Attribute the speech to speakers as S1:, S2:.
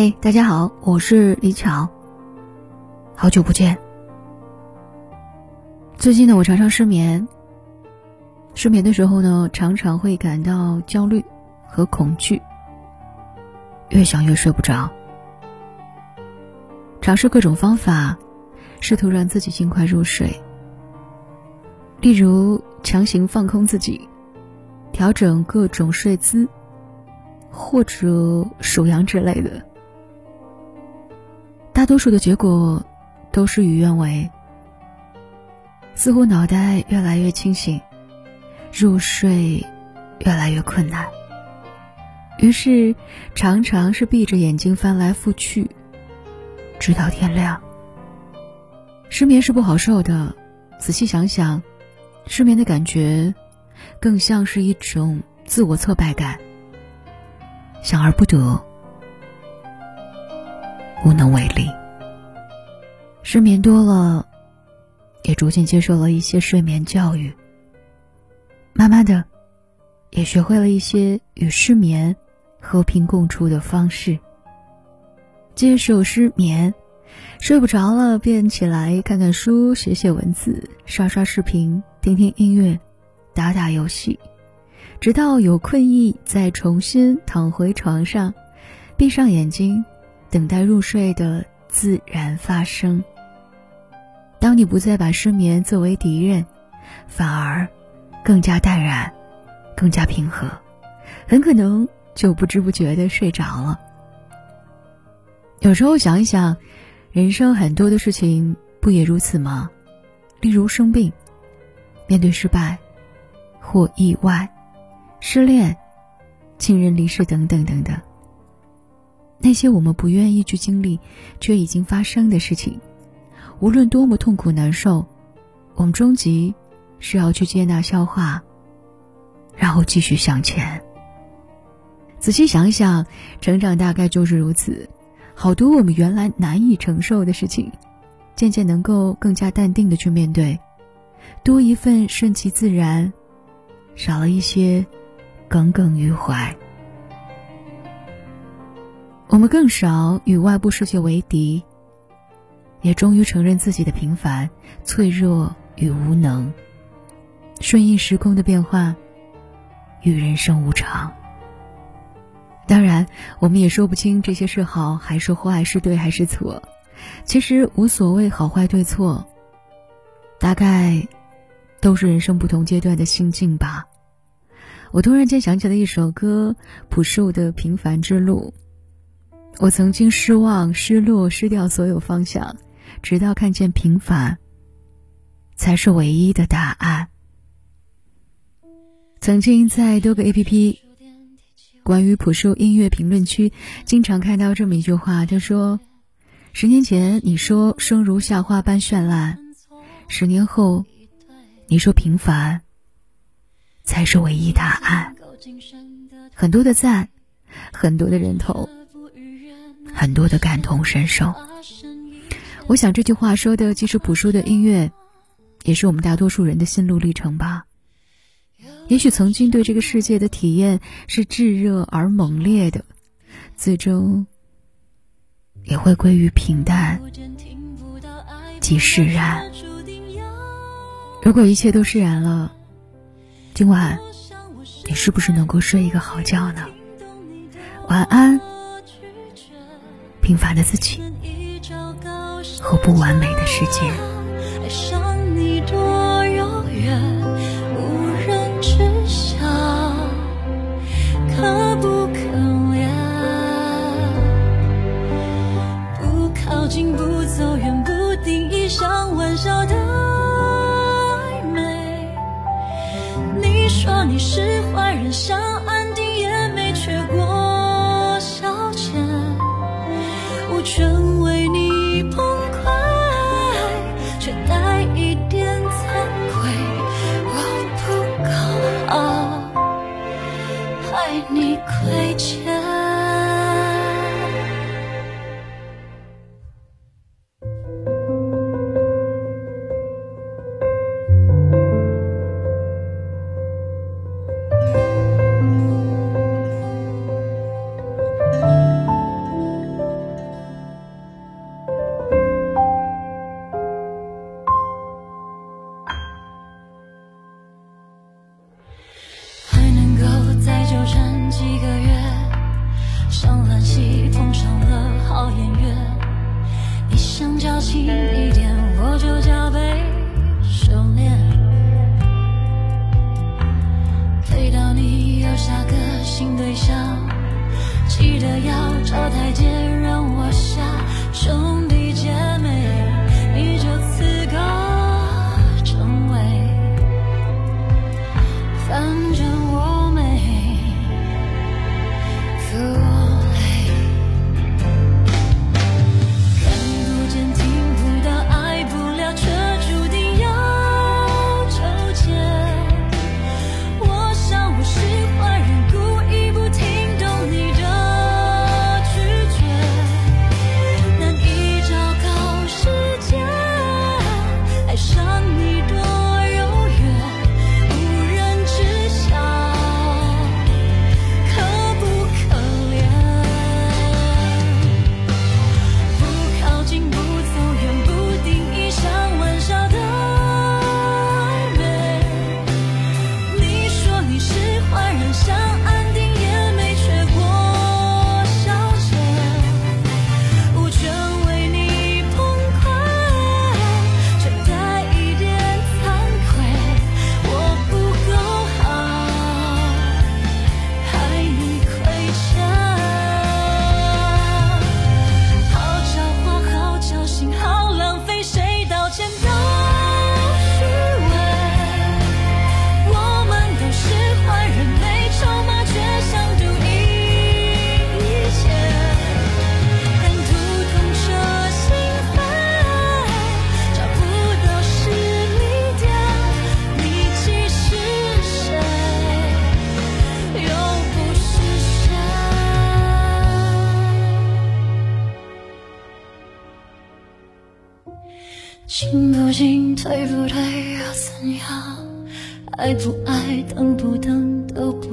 S1: 嗨，大家好，我是李巧。好久不见。最近呢，我常常失眠。失眠的时候呢，常常会感到焦虑和恐惧，越想越睡不着。尝试各种方法，试图让自己尽快入睡。例如，强行放空自己，调整各种睡姿，或者数羊之类的。大多数的结果都事与愿违，似乎脑袋越来越清醒，入睡越来越困难。于是常常是闭着眼睛翻来覆去，直到天亮。失眠是不好受的，仔细想想，失眠的感觉更像是一种自我挫败感，想而不得。无能为力。失眠多了，也逐渐接受了一些睡眠教育。慢慢的，也学会了一些与失眠和平共处的方式。接受失眠，睡不着了便起来看看书、写写文字、刷刷视频、听听音乐、打打游戏，直到有困意，再重新躺回床上，闭上眼睛。等待入睡的自然发生。当你不再把失眠作为敌人，反而更加淡然，更加平和，很可能就不知不觉的睡着了。有时候想一想，人生很多的事情不也如此吗？例如生病、面对失败或意外、失恋、亲人离世等等等等。那些我们不愿意去经历，却已经发生的事情，无论多么痛苦难受，我们终极是要去接纳、消化，然后继续向前。仔细想想，成长大概就是如此。好多我们原来难以承受的事情，渐渐能够更加淡定的去面对，多一份顺其自然，少了一些耿耿于怀。我们更少与外部世界为敌，也终于承认自己的平凡、脆弱与无能，顺应时空的变化，与人生无常。当然，我们也说不清这些是好还是坏，是对还是错。其实无所谓好坏对错，大概都是人生不同阶段的心境吧。我突然间想起了一首歌，朴树的《平凡之路》。我曾经失望、失落、失掉所有方向，直到看见平凡，才是唯一的答案。曾经在多个 A P P 关于朴树音乐评论区，经常看到这么一句话：他说，十年前你说生如夏花般绚烂，十年后，你说平凡，才是唯一答案。很多的赞，很多的人头。很多的感同身受，我想这句话说的既是朴树的音乐，也是我们大多数人的心路历程吧。也许曾经对这个世界的体验是炙热而猛烈的，最终也会归于平淡，即释然。如果一切都释然了，今晚你是不是能够睡一个好觉呢？晚安。平凡的自己和不完美的世界。爱上你多遥远无人知晓可不可怜不靠近不走远不定义像玩笑的暧昧。你说你是坏人想全成了好演员。你想
S2: 矫情一点我就加倍收敛退到你有下个新对象记得要找台阶让我下。进不进退不退又怎样爱不爱等不等都不